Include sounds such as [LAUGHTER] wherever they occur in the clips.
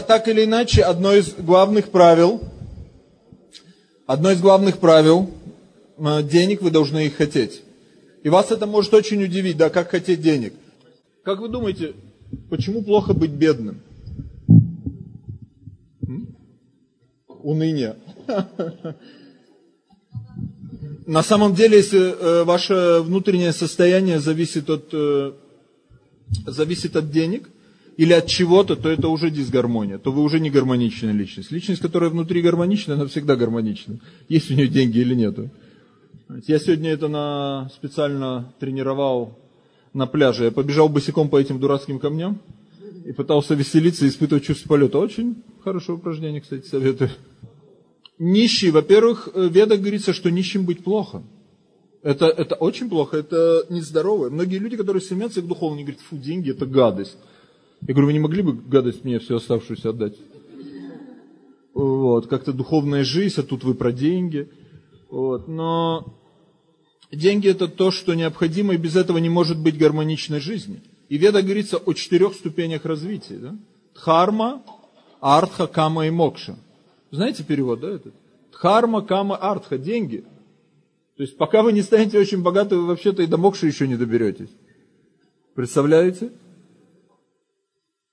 так, или иначе, одно из главных правил, одно из главных правил, э, денег вы должны их хотеть. И вас это может очень удивить, да, как хотеть денег. Как вы думаете, почему плохо быть бедным? М? Уныние. На самом деле, если э, ваше внутреннее состояние зависит от, э, зависит от денег или от чего-то, то это уже дисгармония, то вы уже не гармоничная личность. Личность, которая внутри гармонична, она всегда гармонична. Есть у нее деньги или нету. Я сегодня это на, специально тренировал на пляже. Я побежал босиком по этим дурацким камням и пытался веселиться и испытывать чувство полета. Очень хорошее упражнение, кстати, советую. Нищий, во-первых, в ведах говорится, что нищим быть плохо. Это, это очень плохо, это нездорово. Многие люди, которые стремятся к духовному, говорят, фу, деньги это гадость. Я говорю, вы не могли бы гадость мне всю оставшуюся отдать? Вот, как-то духовная жизнь, а тут вы про деньги. Вот, но деньги это то, что необходимо, и без этого не может быть гармоничной жизни. И Веда говорится о четырех ступенях развития. Да? Дхарма, Артха, Кама и Мокша. Знаете перевод, да, этот? Дхарма, Кама, Артха, деньги. То есть пока вы не станете очень богаты, вы вообще-то и до Мокши еще не доберетесь. Представляете?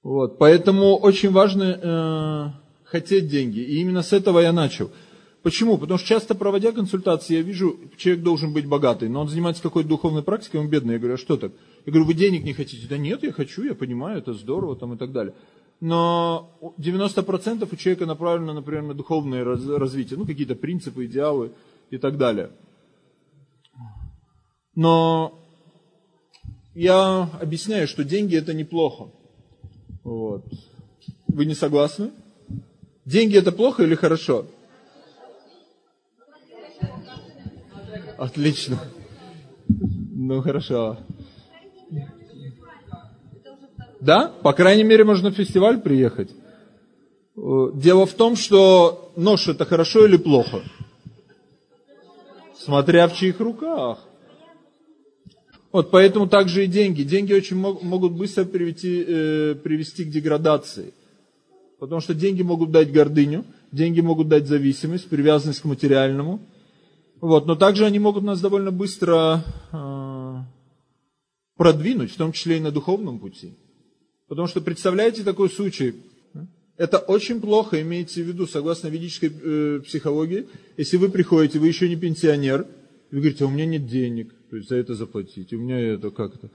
Вот, поэтому очень важно э, хотеть деньги. И именно с этого я начал. Почему? Потому что часто проводя консультации, я вижу, человек должен быть богатый, но он занимается какой-то духовной практикой, он бедный. Я говорю, а что так? Я говорю, вы денег не хотите? Да нет, я хочу, я понимаю, это здорово там и так далее. Но 90% у человека направлено, например, на духовное развитие, ну какие-то принципы, идеалы и так далее. Но я объясняю, что деньги это неплохо. Вот. Вы не согласны? Деньги это плохо или хорошо? Отлично. Ну хорошо. Да? По крайней мере, можно на фестиваль приехать. Дело в том, что нож это хорошо или плохо? Смотря в чьих руках. Вот поэтому также и деньги. Деньги очень могут быстро привести, э, привести к деградации. Потому что деньги могут дать гордыню, деньги могут дать зависимость, привязанность к материальному. Вот, но также они могут нас довольно быстро э, продвинуть, в том числе и на духовном пути. Потому что представляете такой случай, это очень плохо, имейте в виду, согласно ведической э, психологии, если вы приходите, вы еще не пенсионер, вы говорите, а у меня нет денег, то есть за это заплатить, у меня это как-то.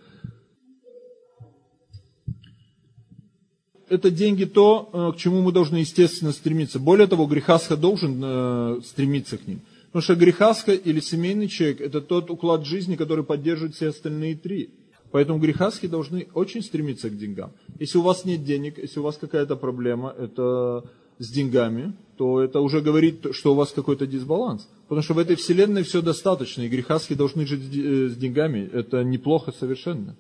Это деньги то, э, к чему мы должны естественно стремиться. Более того, грехасха должен э, стремиться к ним. Потому что грехаска или семейный человек – это тот уклад жизни, который поддерживает все остальные три. Поэтому грехаски должны очень стремиться к деньгам. Если у вас нет денег, если у вас какая-то проблема это с деньгами, то это уже говорит, что у вас какой-то дисбаланс. Потому что в этой вселенной все достаточно, и грехаски должны жить э, с деньгами. Это неплохо совершенно.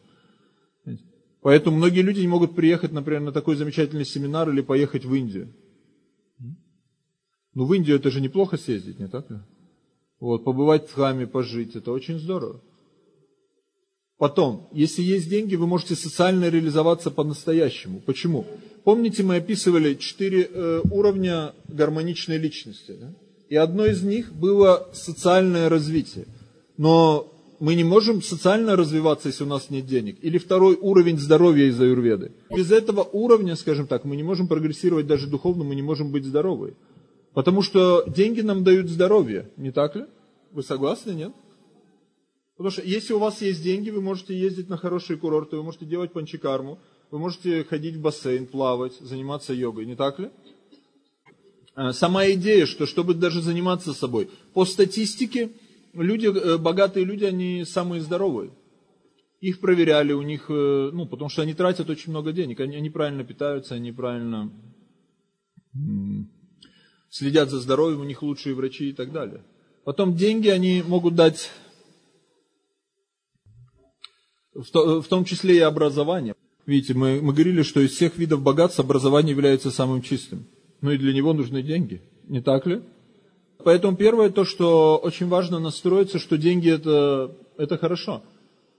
Поэтому многие люди не могут приехать, например, на такой замечательный семинар или поехать в Индию. Ну, в Индию это же неплохо съездить, не так ли? Вот, побывать в храме, пожить, это очень здорово. Потом, если есть деньги, вы можете социально реализоваться по-настоящему. Почему? Помните, мы описывали четыре э, уровня гармоничной личности. Да? И одно из них было социальное развитие. Но мы не можем социально развиваться, если у нас нет денег. Или второй уровень здоровья из аюрведы. Без этого уровня, скажем так, мы не можем прогрессировать даже духовно, мы не можем быть здоровы. Потому что деньги нам дают здоровье, не так ли? Вы согласны, нет? Потому что если у вас есть деньги, вы можете ездить на хорошие курорты, вы можете делать панчикарму, вы можете ходить в бассейн, плавать, заниматься йогой, не так ли? А, сама идея, что чтобы даже заниматься собой. По статистике, люди, э, богатые люди, они самые здоровые. Их проверяли, у них, э, ну, потому что они тратят очень много денег, они, они правильно питаются, они правильно следят за здоровьем, у них лучшие врачи и так далее. Потом деньги они могут дать, в том числе и образование. Видите, мы, мы говорили, что из всех видов богатства образование является самым чистым. Ну и для него нужны деньги, не так ли? Поэтому первое то, что очень важно настроиться, что деньги это, это хорошо.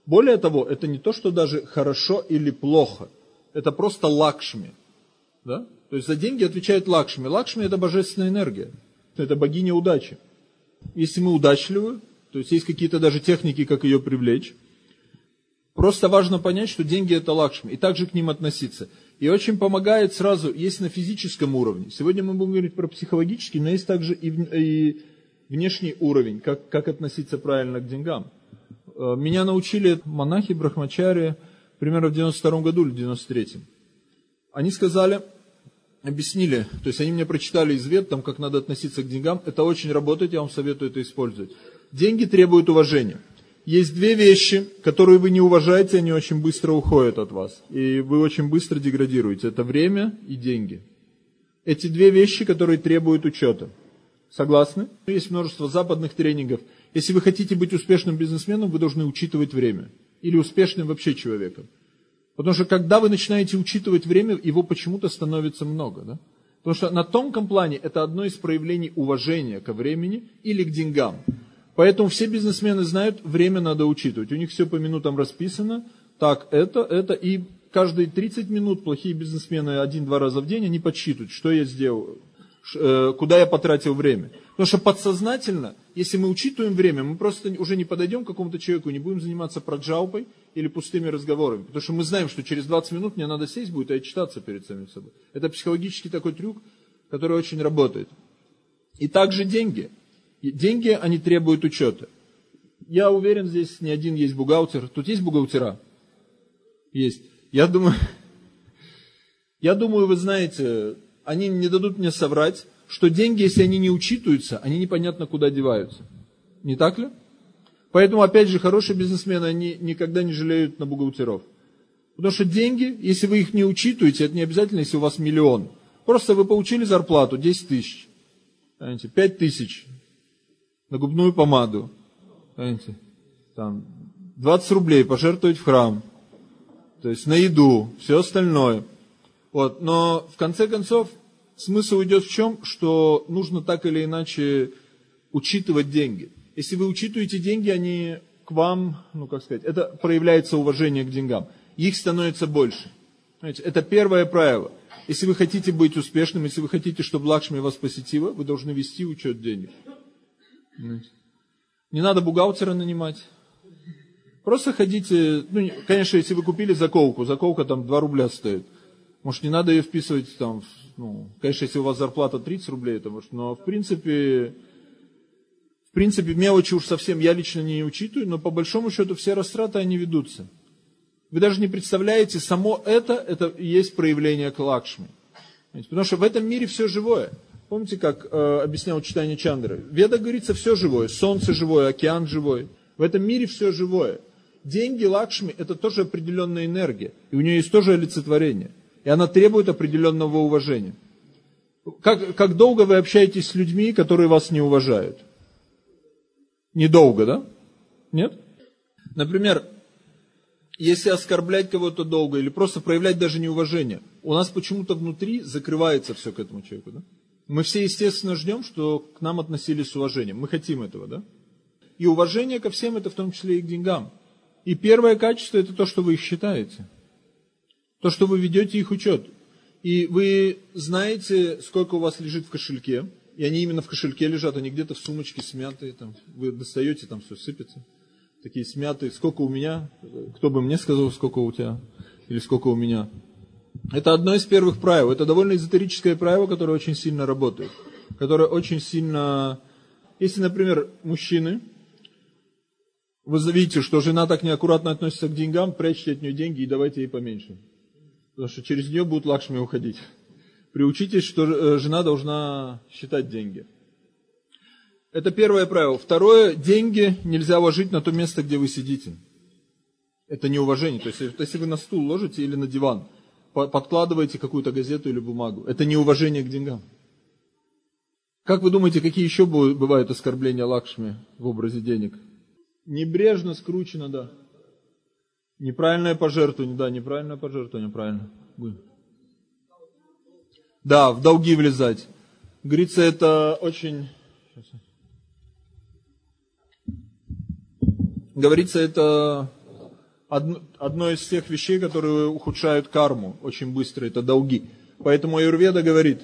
Более того, это не то, что даже хорошо или плохо. Это просто лакшми. Да? То есть за деньги отвечает Лакшми. Лакшми это божественная энергия. Это богиня удачи. Если мы удачливы, то есть есть какие-то даже техники, как ее привлечь. Просто важно понять, что деньги это Лакшми, и также к ним относиться. И очень помогает сразу, есть на физическом уровне. Сегодня мы будем говорить про психологический, но есть также и, и внешний уровень, как, как относиться правильно к деньгам. Э, меня научили монахи Брахмачари примерно в 92 году или 93 Они сказали, объяснили, то есть они мне прочитали извет, там, как надо относиться к деньгам. Это очень работает, я вам советую это использовать. Деньги требуют уважения. Есть две вещи, которые вы не уважаете, они очень быстро уходят от вас. И вы очень быстро деградируете. Это время и деньги. Эти две вещи, которые требуют учета. Согласны? Есть множество западных тренингов. Если вы хотите быть успешным бизнесменом, вы должны учитывать время. Или успешным вообще человеком. Потому что когда вы начинаете учитывать время, его почему-то становится много. Да? Потому что на тонком плане это одно из проявлений уважения ко времени или к деньгам. Поэтому все бизнесмены знают, время надо учитывать. У них все по минутам расписано. Так, это, это. И каждые 30 минут плохие бизнесмены один-два раза в день, они подсчитывают, что я сделал, э, куда я потратил время. Потому что подсознательно, если мы учитываем время, мы просто уже не подойдем к какому-то человеку, не будем заниматься проджаупой или пустыми разговорами. Потому что мы знаем, что через 20 минут мне надо сесть будет и отчитаться перед самим собой. Это психологический такой трюк, который очень работает. И также деньги. Деньги, они требуют учета. Я уверен, здесь не один есть бухгалтер. Тут есть бухгалтера? Есть. Я думаю, [LAUGHS] я думаю, вы знаете, они не дадут мне соврать, что деньги, если они не учитываются, они непонятно куда деваются. Не так ли? Поэтому, опять же, хорошие бизнесмены, они никогда не жалеют на бухгалтеров. Потому что деньги, если вы их не учитываете, это не обязательно, если у вас миллион. Просто вы получили зарплату 10 тысяч, 5 тысяч, на губную помаду. Понимаете? Там 20 рублей пожертвовать в храм. То есть на еду, все остальное. Вот. Но в конце концов смысл идет в чем, что нужно так или иначе учитывать деньги. Если вы учитываете деньги, они к вам, ну как сказать, это проявляется уважение к деньгам. Их становится больше. Знаете, это первое правило. Если вы хотите быть успешным, если вы хотите, чтобы Лакшми вас посетила, вы должны вести учет денег. Не надо бухгалтера нанимать. Просто ходите, ну, конечно, если вы купили заколку, заколка там 2 рубля стоит. Может, не надо ее вписывать там, ну, конечно, если у вас зарплата 30 рублей, это может, но в принципе, в принципе, мелочи уж совсем я лично не учитываю, но по большому счету все растраты, они ведутся. Вы даже не представляете, само это, это и есть проявление к лакшми. Потому что в этом мире все живое. Помните, как э, объяснял читание Чандры? Веда говорится все живое. Солнце живое, океан живой. В этом мире все живое. Деньги Лакшми – это тоже определенная энергия. И у нее есть тоже олицетворение. И она требует определенного уважения. Как, как долго вы общаетесь с людьми, которые вас не уважают? Недолго, да? Нет? Например, если оскорблять кого-то долго или просто проявлять даже неуважение, у нас почему-то внутри закрывается все к этому человеку, да? Мы все, естественно, ждем, что к нам относились с уважением. Мы хотим этого, да? И уважение ко всем, это в том числе и к деньгам. И первое качество, это то, что вы их считаете. То, что вы ведете их учет. И вы знаете, сколько у вас лежит в кошельке. И они именно в кошельке лежат, они где-то в сумочке смятые. Там, вы достаете, там все сыпется. Такие смятые. Сколько у меня? Кто бы мне сказал, сколько у тебя? Или сколько у меня? Это одно из первых правил. Это довольно эзотерическое правило, которое очень сильно работает. Которое очень сильно... Если, например, мужчины, вы видите, что жена так неаккуратно относится к деньгам, прячьте от нее деньги и давайте ей поменьше. Потому что через нее будут лакшми уходить. Приучитесь, что э, жена должна считать деньги. Это первое правило. Второе, деньги нельзя ложить на то место, где вы сидите. Это неуважение. То есть, если вы на стул ложите или на диван, подкладываете какую-то газету или бумагу. Это неуважение к деньгам. Как вы думаете, какие еще бывают оскорбления Лакшми в образе денег? Небрежно скручено, да. Неправильное пожертвование, да, неправильное пожертвование, правильно. Да, в долги влезать. Говорится, это очень... Говорится, это одно, из тех вещей, которые ухудшают карму очень быстро, это долги. Поэтому Аюрведа говорит,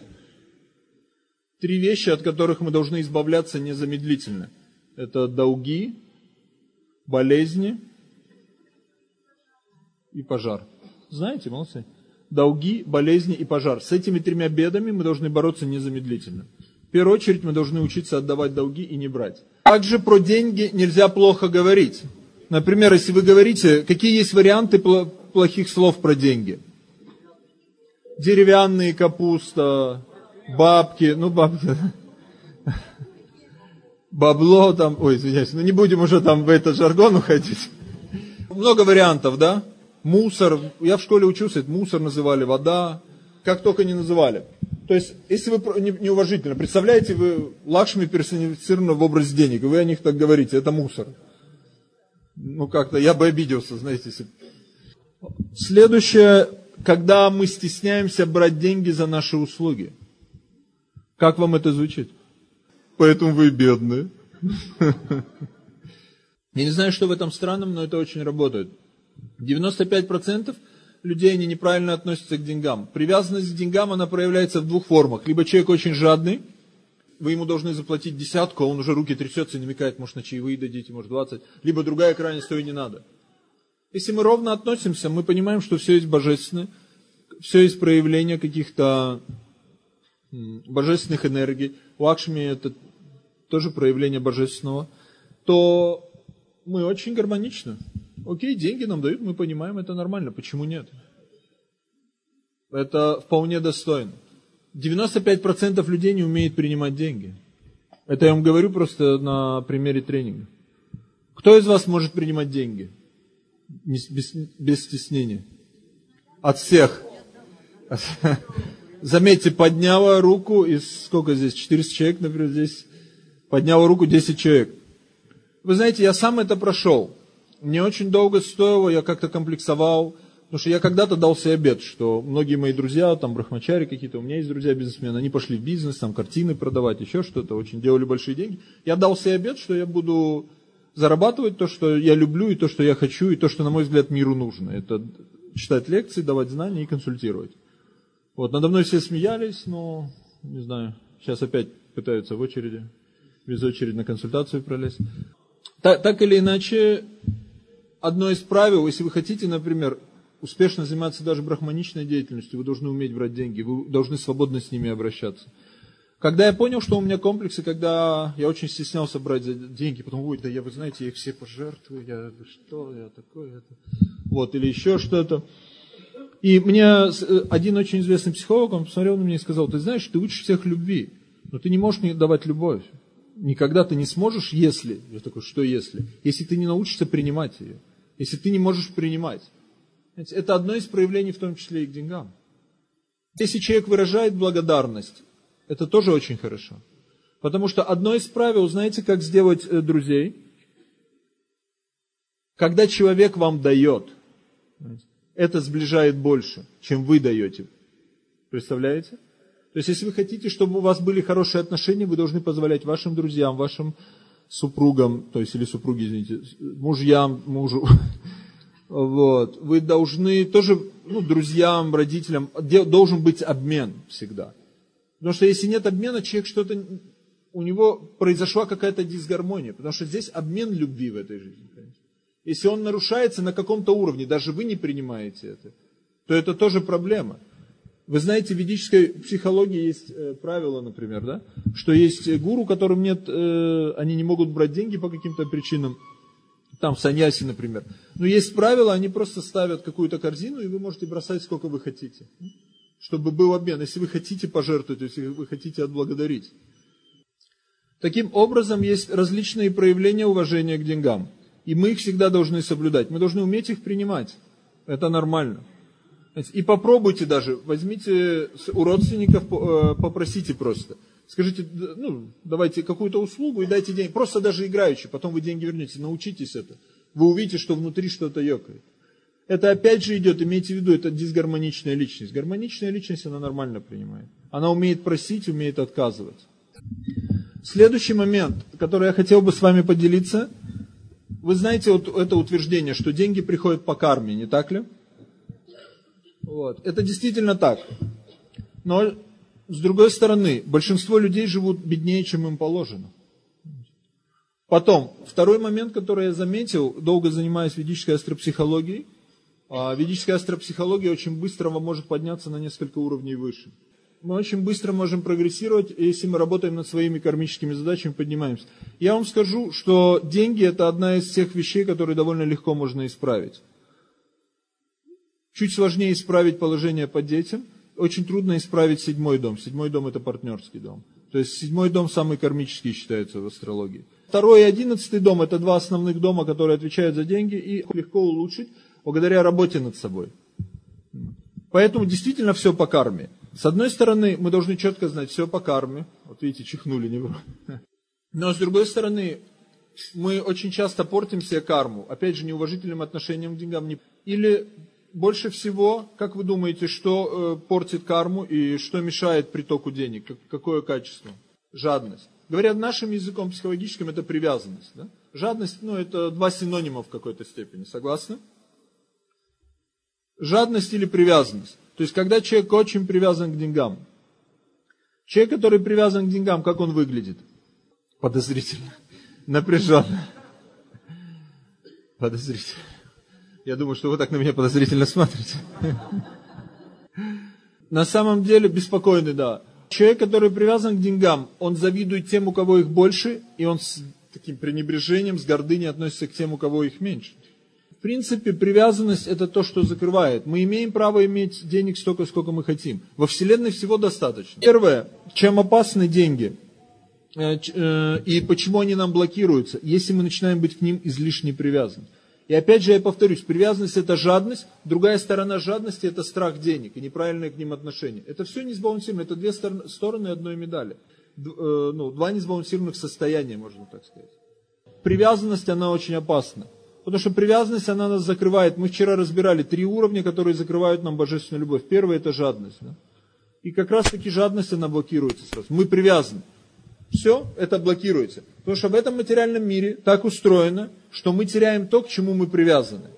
три вещи, от которых мы должны избавляться незамедлительно. Это долги, болезни и пожар. Знаете, молодцы? Долги, болезни и пожар. С этими тремя бедами мы должны бороться незамедлительно. В первую очередь мы должны учиться отдавать долги и не брать. Также про деньги нельзя плохо говорить. Например, если вы говорите, какие есть варианты плохих слов про деньги? Деревянные капуста, бабки, ну бабки, бабло там, ой, извиняюсь, ну не будем уже там в этот жаргон уходить. Много вариантов, да? Мусор, я в школе учился, это мусор называли, вода, как только не называли. То есть, если вы неуважительно, представляете, вы Лакшми персонифицированы в образе денег, и вы о них так говорите, это мусор. Ну, как-то я бы обиделся, знаете. Если... Следующее, когда мы стесняемся брать деньги за наши услуги. Как вам это звучит? Поэтому вы бедные. [LAUGHS] Я не знаю, что в этом странном, но это очень работает. 95% людей, они неправильно относятся к деньгам. Привязанность к деньгам, она проявляется в двух формах. Либо человек очень жадный, вы ему должны заплатить десятку, а он уже руки трясется и намекает, может, на чаевые дадите, может, 20. Либо другая крайность, то и не надо. Если мы ровно относимся, мы понимаем, что все есть божественное, все есть проявление каких-то божественных энергий. У Акшми это тоже проявление божественного. То мы очень гармоничны. Окей, деньги нам дают, мы понимаем, это нормально. Почему нет? Это вполне достойно. 95% людей не умеет принимать деньги. Это я вам говорю просто на примере тренинга. Кто из вас может принимать деньги? Без, без стеснения. От всех. [LAUGHS] Заметьте, подняла руку из, сколько здесь, 400 человек, например, здесь, подняла руку 10 человек. Вы знаете, я сам это прошел. Мне очень долго стоило, я как-то комплексовал, потому что я когда-то дал себе обед, что многие мои друзья, там, брахмачари какие-то, у меня есть друзья-бизнесмены, они пошли в бизнес, там, картины продавать, еще что-то, очень делали большие деньги. Я дал себе обед, что я буду зарабатывать то, что я люблю, и то, что я хочу, и то, что, на мой взгляд, миру нужно. Это читать лекции, давать знания и консультировать. Вот, надо мной все смеялись, но, не знаю, сейчас опять пытаются в очереди, без очереди на консультацию пролезть. Так, так или иначе, одно из правил, если вы хотите, например, успешно заниматься даже брахманичной деятельностью, вы должны уметь брать деньги, вы должны свободно с ними обращаться. Когда я понял, что у меня комплексы, когда я очень стеснялся брать деньги, потом, ой, да я, вы знаете, я их все пожертвую, я, что, я такой, это, вот, или еще что-то. И мне э, один очень известный психолог, он посмотрел на меня и сказал, ты знаешь, ты учишь всех любви, но ты не можешь не давать любовь никогда ты не сможешь, если, я такой, что если? Если ты не научишься принимать ее, если ты не можешь принимать. Это одно из проявлений, в том числе и к деньгам. Если человек выражает благодарность, это тоже очень хорошо. Потому что одно из правил, знаете, как сделать э, друзей? Когда человек вам дает, это сближает больше, чем вы даете. Представляете? То есть, если вы хотите, чтобы у вас были хорошие отношения, вы должны позволять вашим друзьям, вашим супругам, то есть, или супруги, извините, мужьям, мужу, [LAUGHS] вот, вы должны тоже, ну, друзьям, родителям, должен быть обмен всегда. Потому что если нет обмена, человек что-то, у него произошла какая-то дисгармония, потому что здесь обмен любви в этой жизни. Если он нарушается на каком-то уровне, даже вы не принимаете это, то это тоже проблема. Вы знаете, в ведической психологии есть э, правило, например, да, что есть гуру, которым нет, э, они не могут брать деньги по каким-то причинам, там в саньясе, например. Но есть правило, они просто ставят какую-то корзину, и вы можете бросать сколько вы хотите, чтобы был обмен. Если вы хотите пожертвовать, если вы хотите отблагодарить. Таким образом, есть различные проявления уважения к деньгам. И мы их всегда должны соблюдать. Мы должны уметь их принимать. Это нормально. И попробуйте даже, возьмите у родственников, э, попросите просто. Скажите, ну, давайте какую-то услугу и дайте деньги. Просто даже играючи, потом вы деньги вернете. Научитесь это. Вы увидите, что внутри что-то ёкает. Это опять же идет, имейте в виду, это дисгармоничная личность. Гармоничная личность, она нормально принимает. Она умеет просить, умеет отказывать. Следующий момент, который я хотел бы с вами поделиться. Вы знаете вот это утверждение, что деньги приходят по карме, не так ли? Вот. Это действительно так. Но, с другой стороны, большинство людей живут беднее, чем им положено. Потом, второй момент, который я заметил, долго занимаясь ведической астропсихологией, а ведическая астропсихология очень быстро может подняться на несколько уровней выше. Мы очень быстро можем прогрессировать, если мы работаем над своими кармическими задачами, поднимаемся. Я вам скажу, что деньги это одна из тех вещей, которые довольно легко можно исправить. Чуть сложнее исправить положение по детям, очень трудно исправить седьмой дом. Седьмой дом это партнерский дом. То есть седьмой дом самый кармический считается в астрологии. Второй и одиннадцатый дом – это два основных дома, которые отвечают за деньги, и легко улучшить благодаря работе над собой. Поэтому действительно все по карме. С одной стороны, мы должны четко знать, все по карме. Вот видите, чихнули не Но с другой стороны, мы очень часто портим себе карму. Опять же, неуважительным отношением к деньгам. Или больше всего, как вы думаете, что э, портит карму и что мешает притоку денег? Какое качество? Жадность. Говорят нашим языком психологическим, это привязанность. Да? Жадность, ну, это два синонима в какой-то степени. Согласны? Жадность или привязанность. То есть, когда человек очень привязан к деньгам. Человек, который привязан к деньгам, как он выглядит? Подозрительно. Напряженно. Подозрительно. Я думаю, что вы так на меня подозрительно смотрите. На самом деле беспокойный, да. Человек, который привязан к деньгам, он завидует тем, у кого их больше, и он с таким пренебрежением, с гордыней относится к тем, у кого их меньше. В принципе, привязанность это то, что закрывает. Мы имеем право иметь денег столько, сколько мы хотим. Во Вселенной всего достаточно. Первое, чем опасны деньги э, э, и почему они нам блокируются, если мы начинаем быть к ним излишне привязаны. И опять же я повторюсь, привязанность это жадность, другая сторона жадности это страх денег и неправильное к ним отношение. Это все несбалансировано, это две стороны одной медали. Э, ну, два несбалансированных состояния, можно так сказать. Привязанность, она очень опасна. Потому что привязанность, она нас закрывает. Мы вчера разбирали три уровня, которые закрывают нам божественную любовь. Первый это жадность. Да? И как раз таки жадность, она блокируется сразу. Мы привязаны. Все, это блокируется. Потому что в этом материальном мире так устроено, что мы теряем то, к чему мы привязаны.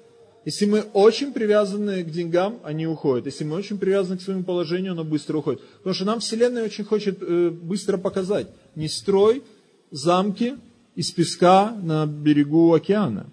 Если мы очень привязаны к деньгам, они уходят. Если мы очень привязаны к своему положению, оно быстро уходит. Потому что нам Вселенная очень хочет э, быстро показать. Не строй замки из песка на берегу океана.